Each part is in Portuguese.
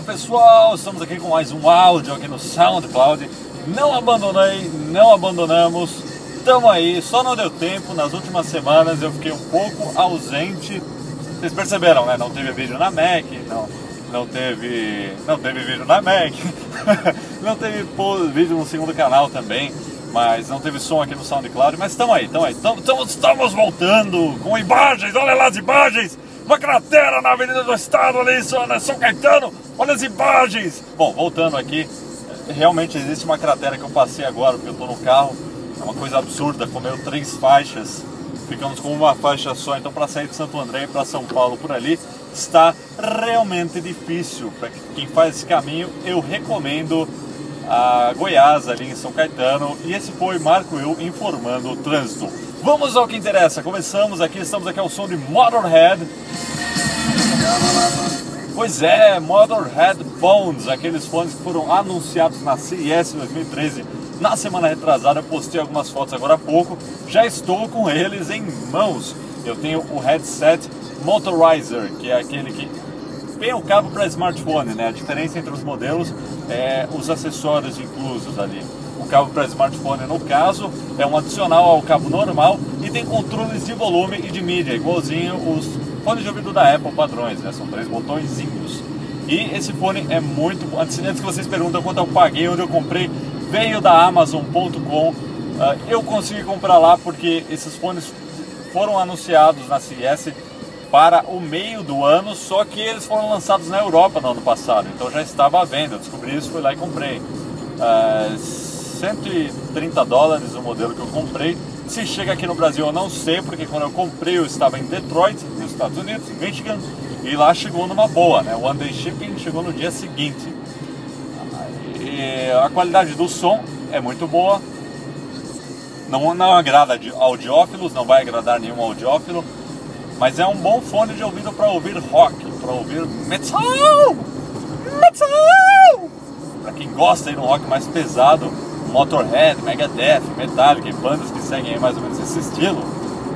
Olá pessoal, estamos aqui com mais um áudio aqui no SoundCloud. Não abandonei, não abandonamos, estamos aí, só não deu tempo. Nas últimas semanas eu fiquei um pouco ausente. Vocês perceberam, né? Não teve vídeo na Mac, não, não teve, não teve vídeo na Mac, não teve vídeo no segundo canal também, mas não teve som aqui no SoundCloud. Mas estamos aí, estamos aí, estamos, voltando com imagens, olha lá as imagens uma cratera na Avenida do Estado ali, São Caetano, olha as imagens. Bom, voltando aqui, realmente existe uma cratera que eu passei agora, porque eu estou no carro, é uma coisa absurda, comeu três faixas, ficamos com uma faixa só, então para sair de Santo André para São Paulo por ali, está realmente difícil. Para quem faz esse caminho, eu recomendo a Goiás ali em São Caetano, e esse foi Marco Eu informando o trânsito. Vamos ao que interessa. Começamos aqui, estamos aqui ao som de Motorhead. Pois é, Motorhead Phones, aqueles fones que foram anunciados na CES 2013. Na semana retrasada, postei algumas fotos agora há pouco. Já estou com eles em mãos. Eu tenho o headset Motorizer, que é aquele que tem o cabo para smartphone, né? A diferença entre os modelos é os acessórios inclusos ali cabo para smartphone no caso, é um adicional ao cabo normal e tem controles de volume e de mídia, igualzinho os fones de ouvido da Apple padrões, né? São três botõezinhos. E esse fone é muito. Antes, antes que vocês perguntem quanto eu paguei, onde eu comprei, veio da Amazon.com. Ah, eu consegui comprar lá porque esses fones foram anunciados na CES para o meio do ano, só que eles foram lançados na Europa no ano passado, então já estava à venda. Eu descobri isso, fui lá e comprei. Uh, 130 dólares o modelo que eu comprei. Se chega aqui no Brasil eu não sei, porque quando eu comprei eu estava em Detroit, nos Estados Unidos, em Michigan, e lá chegou numa boa, né? O One Shipping chegou no dia seguinte. E a qualidade do som é muito boa. Não, não agrada audiófilos, não vai agradar nenhum audiófilo, mas é um bom fone de ouvido para ouvir rock, para ouvir metal! Metal! Para quem gosta de um rock mais pesado, Motorhead, Megadeth, Metallica bandas que seguem mais ou menos esse estilo,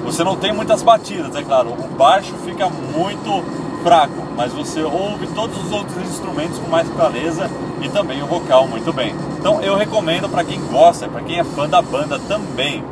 você não tem muitas batidas, é claro. O baixo fica muito fraco, mas você ouve todos os outros instrumentos com mais clareza e também o vocal muito bem. Então eu recomendo para quem gosta, para quem é fã da banda também.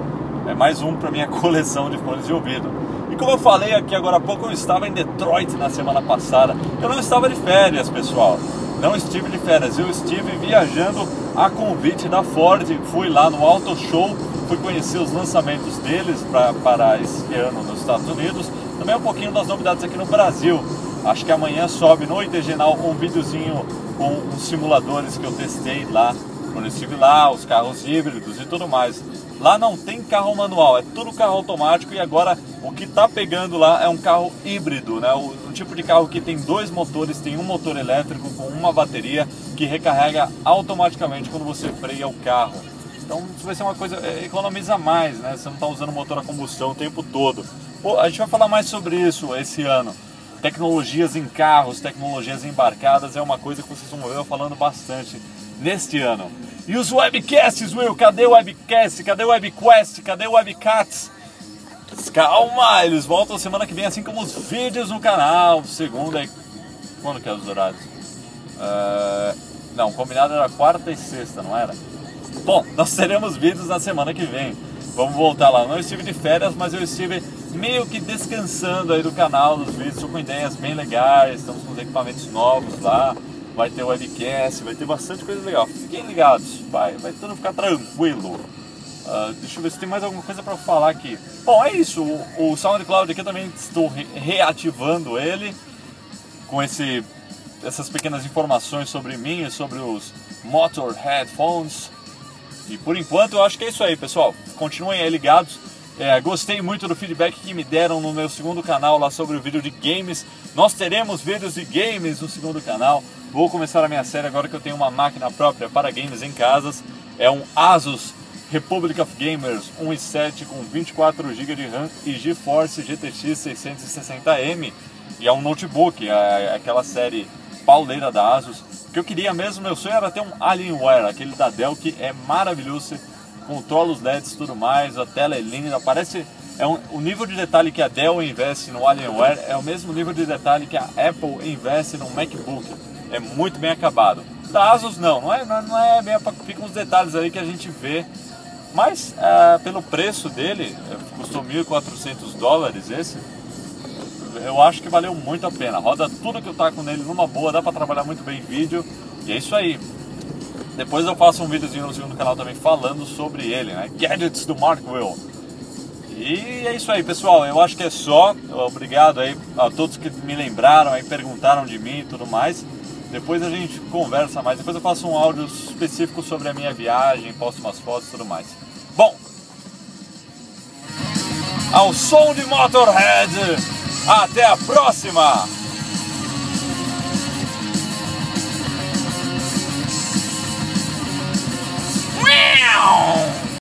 É mais um para minha coleção de fones de ouvido. E como eu falei aqui agora há pouco, eu estava em Detroit na semana passada. Eu não estava de férias, pessoal. Não estive de férias, eu estive viajando a convite da Ford. Fui lá no Auto Show, fui conhecer os lançamentos deles para esse ano nos Estados Unidos. Também um pouquinho das novidades aqui no Brasil. Acho que amanhã sobe no ITG um videozinho com os simuladores que eu testei lá quando estive lá, os carros híbridos e tudo mais. Lá não tem carro manual, é tudo carro automático e agora o que está pegando lá é um carro híbrido, né? O, tipo de carro que tem dois motores, tem um motor elétrico com uma bateria que recarrega automaticamente quando você freia o carro. Então isso vai ser uma coisa, é, economiza mais, né? Você não está usando motor a combustão o tempo todo. Pô, a gente vai falar mais sobre isso esse ano. Tecnologias em carros, tecnologias embarcadas é uma coisa que vocês vão ver eu falando bastante neste ano. E os webcasts, Will? Cadê o webcast? Cadê o webquest? Cadê o webcats? Calma, eles voltam semana que vem, assim como os vídeos no canal. Segunda e. Quando que é os horários? Uh... Não, combinado era quarta e sexta, não era? Bom, nós teremos vídeos na semana que vem. Vamos voltar lá. Não estive de férias, mas eu estive meio que descansando aí do canal, dos vídeos. Estou com ideias bem legais. Estamos com os equipamentos novos lá vai ter webcast, vai ter bastante coisa legal. Fiquem ligados, vai, vai tudo ficar tranquilo. Uh, deixa eu ver se tem mais alguma coisa para falar aqui. Bom, é isso. O, o SoundCloud aqui eu também estou re reativando ele com esse, essas pequenas informações sobre mim e sobre os Motor Headphones. E por enquanto eu acho que é isso aí, pessoal. Continuem aí ligados. É, gostei muito do feedback que me deram no meu segundo canal lá sobre o vídeo de games. Nós teremos vídeos de games no segundo canal. Vou começar a minha série agora que eu tenho uma máquina própria para games em casas. É um Asus Republic of Gamers 1.7 com 24 GB de RAM e GeForce GTX 660M. E é um notebook, é aquela série pauleira da Asus. O que eu queria mesmo, meu sonho era ter um Alienware, aquele da Dell que é maravilhoso controla os LEDs e tudo mais, a tela é linda, parece é um, o nível de detalhe que a Dell investe no Alienware é o mesmo nível de detalhe que a Apple investe no MacBook. é muito bem acabado. Da Asus não, não é, não é bem, ficam uns detalhes aí que a gente vê, mas é, pelo preço dele, é, custou 1.400 dólares esse, eu acho que valeu muito a pena. Roda tudo que eu taco nele numa boa, dá para trabalhar muito bem em vídeo, e é isso aí. Depois eu faço um videozinho no segundo canal também falando sobre ele, né? Gadgets do Mark Will. E é isso aí, pessoal. Eu acho que é só. Obrigado aí a todos que me lembraram aí, perguntaram de mim e tudo mais. Depois a gente conversa mais. Depois eu faço um áudio específico sobre a minha viagem, posto umas fotos e tudo mais. Bom, ao som de Motorhead, até a próxima! Meow!